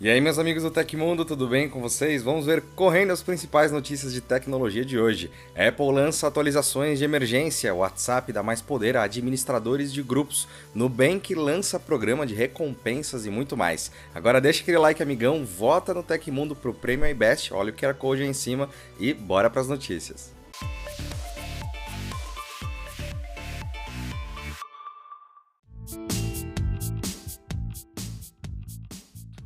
E aí, meus amigos do Tecmundo, tudo bem com vocês? Vamos ver correndo as principais notícias de tecnologia de hoje. Apple lança atualizações de emergência, WhatsApp dá mais poder a administradores de grupos, Nubank lança programa de recompensas e muito mais. Agora deixa aquele like, amigão, vota no Tecmundo pro Prêmio iBest, olha o QR Code aí em cima e bora para as notícias.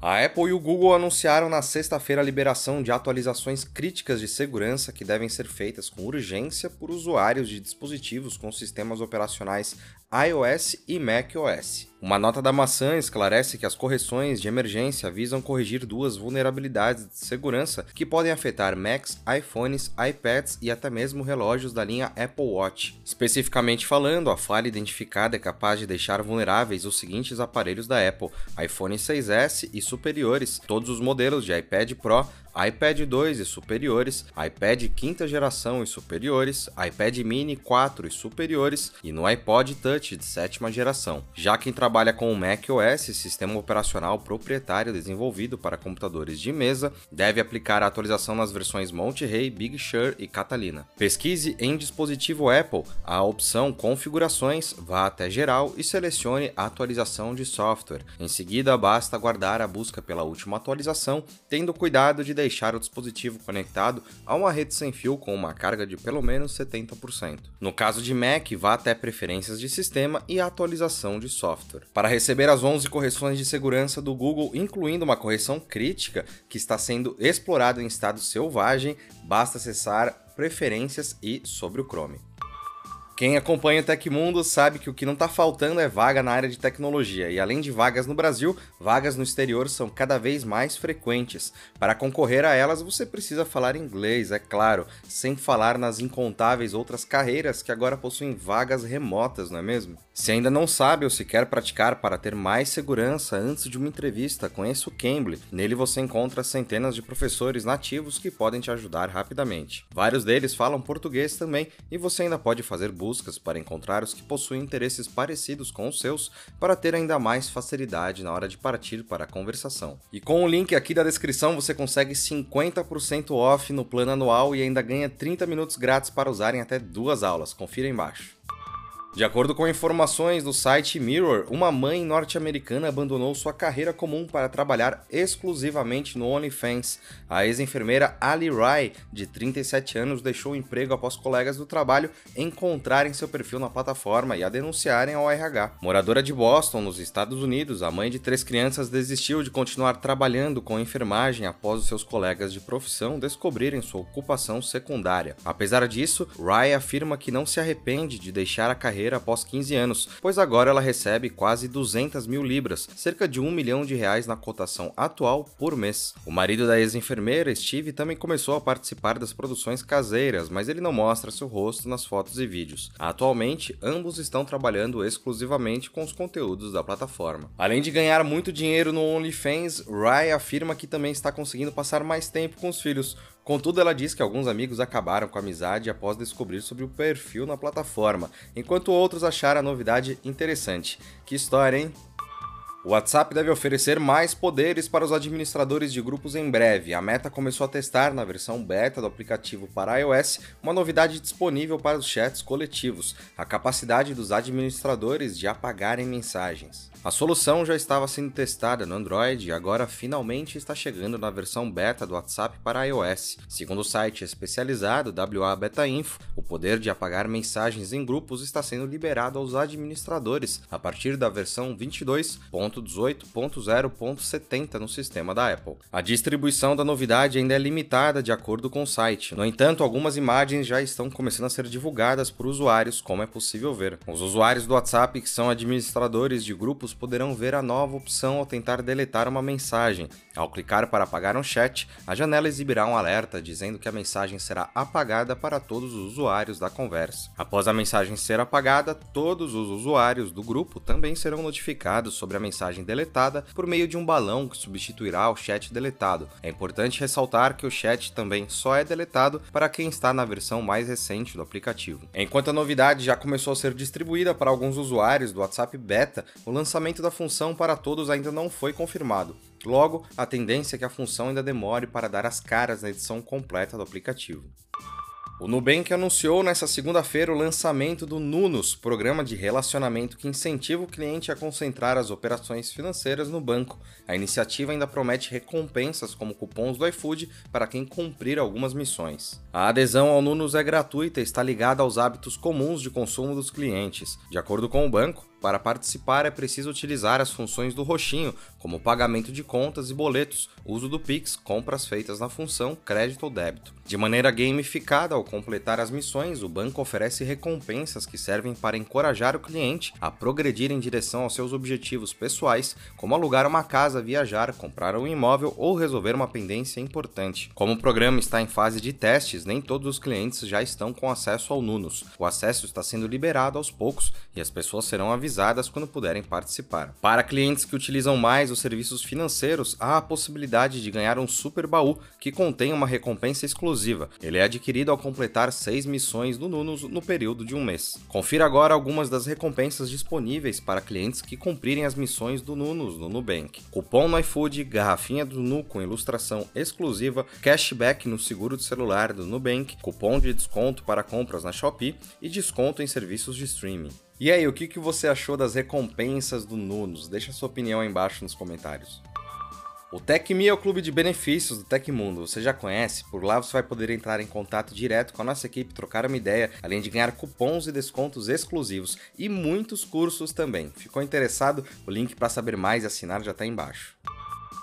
A Apple e o Google anunciaram na sexta-feira a liberação de atualizações críticas de segurança que devem ser feitas com urgência por usuários de dispositivos com sistemas operacionais iOS e macOS. Uma nota da maçã esclarece que as correções de emergência visam corrigir duas vulnerabilidades de segurança que podem afetar Macs, iPhones, iPads e até mesmo relógios da linha Apple Watch. Especificamente falando, a falha identificada é capaz de deixar vulneráveis os seguintes aparelhos da Apple: iPhone 6S e superiores, todos os modelos de iPad Pro, iPad 2 e superiores, iPad quinta geração e superiores, iPad mini 4 e superiores e no iPod Touch de sétima geração. Já quem com o macOS, sistema operacional proprietário desenvolvido para computadores de mesa, deve aplicar a atualização nas versões Monterey, Big Sur e Catalina. Pesquise em dispositivo Apple a opção Configurações, vá até Geral e selecione Atualização de software. Em seguida, basta aguardar a busca pela última atualização, tendo cuidado de deixar o dispositivo conectado a uma rede sem fio com uma carga de pelo menos 70%. No caso de Mac, vá até Preferências de Sistema e Atualização de Software. Para receber as 11 correções de segurança do Google, incluindo uma correção crítica que está sendo explorada em estado selvagem, basta acessar Preferências e sobre o Chrome. Quem acompanha o Tecmundo sabe que o que não está faltando é vaga na área de tecnologia, e além de vagas no Brasil, vagas no exterior são cada vez mais frequentes. Para concorrer a elas, você precisa falar inglês, é claro, sem falar nas incontáveis outras carreiras que agora possuem vagas remotas, não é mesmo? Se ainda não sabe ou se quer praticar para ter mais segurança antes de uma entrevista, conheça o Cambly. Nele você encontra centenas de professores nativos que podem te ajudar rapidamente. Vários deles falam português também, e você ainda pode fazer buscas buscas para encontrar os que possuem interesses parecidos com os seus para ter ainda mais facilidade na hora de partir para a conversação. E com o link aqui da descrição você consegue 50% off no plano anual e ainda ganha 30 minutos grátis para usarem até duas aulas. Confira embaixo. De acordo com informações do site Mirror, uma mãe norte-americana abandonou sua carreira comum para trabalhar exclusivamente no OnlyFans. A ex-enfermeira Ali Rai, de 37 anos, deixou o emprego após colegas do trabalho encontrarem seu perfil na plataforma e a denunciarem ao RH. Moradora de Boston, nos Estados Unidos, a mãe de três crianças desistiu de continuar trabalhando com enfermagem após os seus colegas de profissão descobrirem sua ocupação secundária. Apesar disso, Rai afirma que não se arrepende de deixar a carreira após 15 anos, pois agora ela recebe quase 200 mil libras, cerca de 1 milhão de reais na cotação atual por mês. O marido da ex-enfermeira, Steve, também começou a participar das produções caseiras, mas ele não mostra seu rosto nas fotos e vídeos. Atualmente, ambos estão trabalhando exclusivamente com os conteúdos da plataforma. Além de ganhar muito dinheiro no OnlyFans, Rye afirma que também está conseguindo passar mais tempo com os filhos, Contudo, ela diz que alguns amigos acabaram com a amizade após descobrir sobre o perfil na plataforma, enquanto outros acharam a novidade interessante. Que história, hein? O WhatsApp deve oferecer mais poderes para os administradores de grupos em breve. A Meta começou a testar na versão beta do aplicativo para iOS uma novidade disponível para os chats coletivos: a capacidade dos administradores de apagarem mensagens. A solução já estava sendo testada no Android e agora finalmente está chegando na versão beta do WhatsApp para iOS. Segundo o site especializado WA Beta Info, o poder de apagar mensagens em grupos está sendo liberado aos administradores a partir da versão 22.18.0.70 no sistema da Apple. A distribuição da novidade ainda é limitada de acordo com o site. No entanto, algumas imagens já estão começando a ser divulgadas por usuários, como é possível ver. Os usuários do WhatsApp que são administradores de grupos poderão ver a nova opção ao tentar deletar uma mensagem. Ao clicar para apagar um chat, a janela exibirá um alerta dizendo que a mensagem será apagada para todos os usuários da conversa. Após a mensagem ser apagada, todos os usuários do grupo também serão notificados sobre a mensagem deletada por meio de um balão que substituirá o chat deletado. É importante ressaltar que o chat também só é deletado para quem está na versão mais recente do aplicativo. Enquanto a novidade já começou a ser distribuída para alguns usuários do WhatsApp Beta, o lançamento da função para todos ainda não foi confirmado. Logo, a tendência é que a função ainda demore para dar as caras na edição completa do aplicativo. O Nubank anunciou nesta segunda-feira o lançamento do Nunos, programa de relacionamento que incentiva o cliente a concentrar as operações financeiras no banco. A iniciativa ainda promete recompensas como cupons do iFood para quem cumprir algumas missões. A adesão ao Nunos é gratuita e está ligada aos hábitos comuns de consumo dos clientes. De acordo com o banco, para participar é preciso utilizar as funções do roxinho, como pagamento de contas e boletos, uso do Pix, compras feitas na função crédito ou débito. De maneira gamificada, ao completar as missões, o banco oferece recompensas que servem para encorajar o cliente a progredir em direção aos seus objetivos pessoais, como alugar uma casa, viajar, comprar um imóvel ou resolver uma pendência importante. Como o programa está em fase de testes, nem todos os clientes já estão com acesso ao Nunos. O acesso está sendo liberado aos poucos e as pessoas serão avisadas avisadas quando puderem participar. Para clientes que utilizam mais os serviços financeiros, há a possibilidade de ganhar um super baú que contém uma recompensa exclusiva. Ele é adquirido ao completar seis missões do Nunos no período de um mês. Confira agora algumas das recompensas disponíveis para clientes que cumprirem as missões do Nunos no Nubank. Cupom no iFood, garrafinha do Nu com ilustração exclusiva, cashback no seguro de celular do Nubank, cupom de desconto para compras na Shopee e desconto em serviços de streaming. E aí, o que, que você achou das recompensas do Nunos? Deixa sua opinião aí embaixo nos comentários. O TecMe é o clube de benefícios do Tecmundo. Você já conhece? Por lá você vai poder entrar em contato direto com a nossa equipe, trocar uma ideia, além de ganhar cupons e descontos exclusivos e muitos cursos também. Ficou interessado? O link para saber mais e assinar já está embaixo.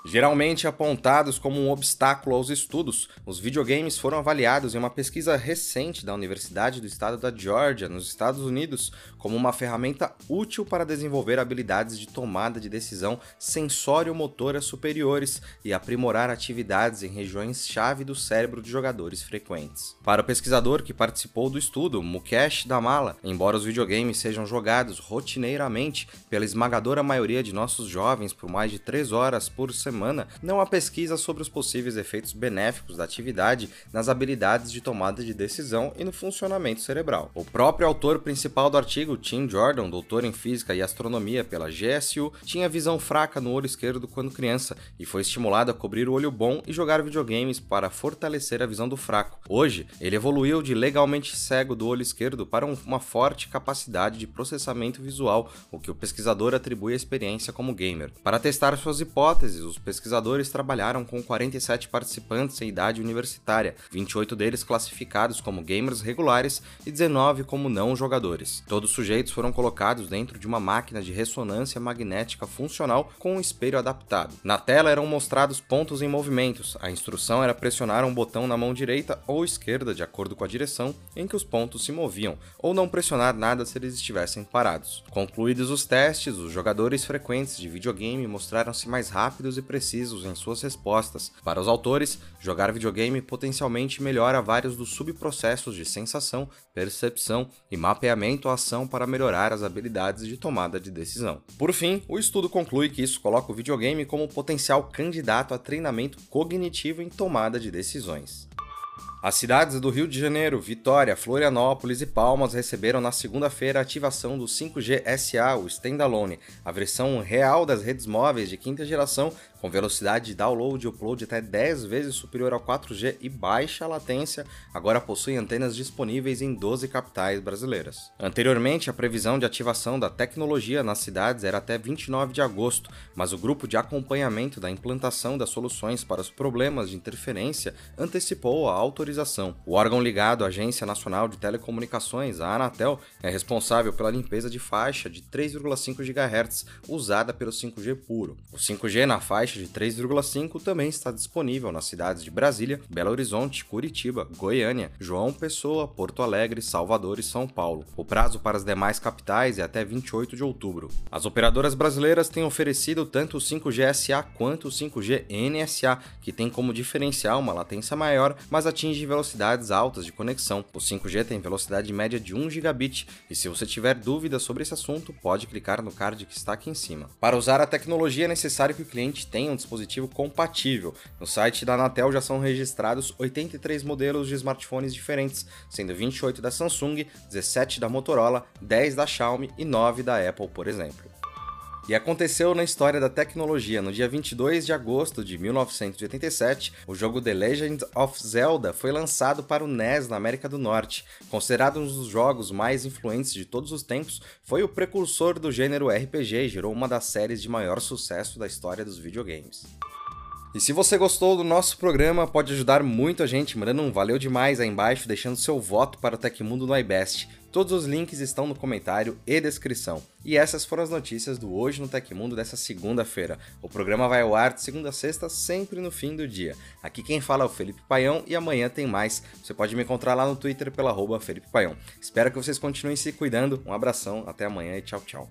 Geralmente apontados como um obstáculo aos estudos, os videogames foram avaliados em uma pesquisa recente da Universidade do Estado da Georgia, nos Estados Unidos, como uma ferramenta útil para desenvolver habilidades de tomada de decisão sensório-motoras superiores e aprimorar atividades em regiões-chave do cérebro de jogadores frequentes. Para o pesquisador que participou do estudo, Mukesh Damala, embora os videogames sejam jogados rotineiramente pela esmagadora maioria de nossos jovens por mais de 3 horas por semana, semana, não há pesquisa sobre os possíveis efeitos benéficos da atividade nas habilidades de tomada de decisão e no funcionamento cerebral. O próprio autor principal do artigo, Tim Jordan, doutor em física e astronomia pela GSU, tinha visão fraca no olho esquerdo quando criança e foi estimulado a cobrir o olho bom e jogar videogames para fortalecer a visão do fraco. Hoje, ele evoluiu de legalmente cego do olho esquerdo para uma forte capacidade de processamento visual, o que o pesquisador atribui à experiência como gamer. Para testar suas hipóteses, os pesquisadores trabalharam com 47 participantes em idade universitária, 28 deles classificados como gamers regulares e 19 como não jogadores. Todos os sujeitos foram colocados dentro de uma máquina de ressonância magnética funcional com um espelho adaptado. Na tela eram mostrados pontos em movimentos. A instrução era pressionar um botão na mão direita ou esquerda, de acordo com a direção em que os pontos se moviam, ou não pressionar nada se eles estivessem parados. Concluídos os testes, os jogadores frequentes de videogame mostraram-se mais rápidos e precisos em suas respostas. Para os autores, jogar videogame potencialmente melhora vários dos subprocessos de sensação, percepção e mapeamento à ação para melhorar as habilidades de tomada de decisão. Por fim, o estudo conclui que isso coloca o videogame como potencial candidato a treinamento cognitivo em tomada de decisões. As cidades do Rio de Janeiro, Vitória, Florianópolis e Palmas receberam na segunda-feira a ativação do 5G SA, o Standalone, a versão real das redes móveis de quinta geração com velocidade de download e upload até 10 vezes superior ao 4G e baixa latência, agora possui antenas disponíveis em 12 capitais brasileiras. Anteriormente, a previsão de ativação da tecnologia nas cidades era até 29 de agosto, mas o grupo de acompanhamento da implantação das soluções para os problemas de interferência antecipou a autorização. O órgão ligado à Agência Nacional de Telecomunicações, a Anatel, é responsável pela limpeza de faixa de 3,5 GHz usada pelo 5G puro. O 5G na faixa faixa de 3,5 também está disponível nas cidades de Brasília, Belo Horizonte, Curitiba, Goiânia, João Pessoa, Porto Alegre, Salvador e São Paulo. O prazo para as demais capitais é até 28 de outubro. As operadoras brasileiras têm oferecido tanto o 5G SA quanto o 5G NSA, que tem como diferencial uma latência maior, mas atinge velocidades altas de conexão. O 5G tem velocidade média de 1 gigabit, e se você tiver dúvidas sobre esse assunto, pode clicar no card que está aqui em cima. Para usar a tecnologia é necessário que o cliente tenha um dispositivo compatível. No site da Anatel já são registrados 83 modelos de smartphones diferentes, sendo 28 da Samsung, 17 da Motorola, 10 da Xiaomi e 9 da Apple, por exemplo. E aconteceu na história da tecnologia. No dia 22 de agosto de 1987, o jogo The Legend of Zelda foi lançado para o NES na América do Norte. Considerado um dos jogos mais influentes de todos os tempos, foi o precursor do gênero RPG e gerou uma das séries de maior sucesso da história dos videogames. E se você gostou do nosso programa, pode ajudar muito a gente mandando um valeu demais aí embaixo, deixando seu voto para o Tecmundo no iBest. Todos os links estão no comentário e descrição. E essas foram as notícias do Hoje no Tecmundo dessa segunda-feira. O programa vai ao ar de segunda a sexta, sempre no fim do dia. Aqui quem fala é o Felipe Paião e amanhã tem mais. Você pode me encontrar lá no Twitter pela arroba Felipe Paião. Espero que vocês continuem se cuidando. Um abração, até amanhã e tchau, tchau.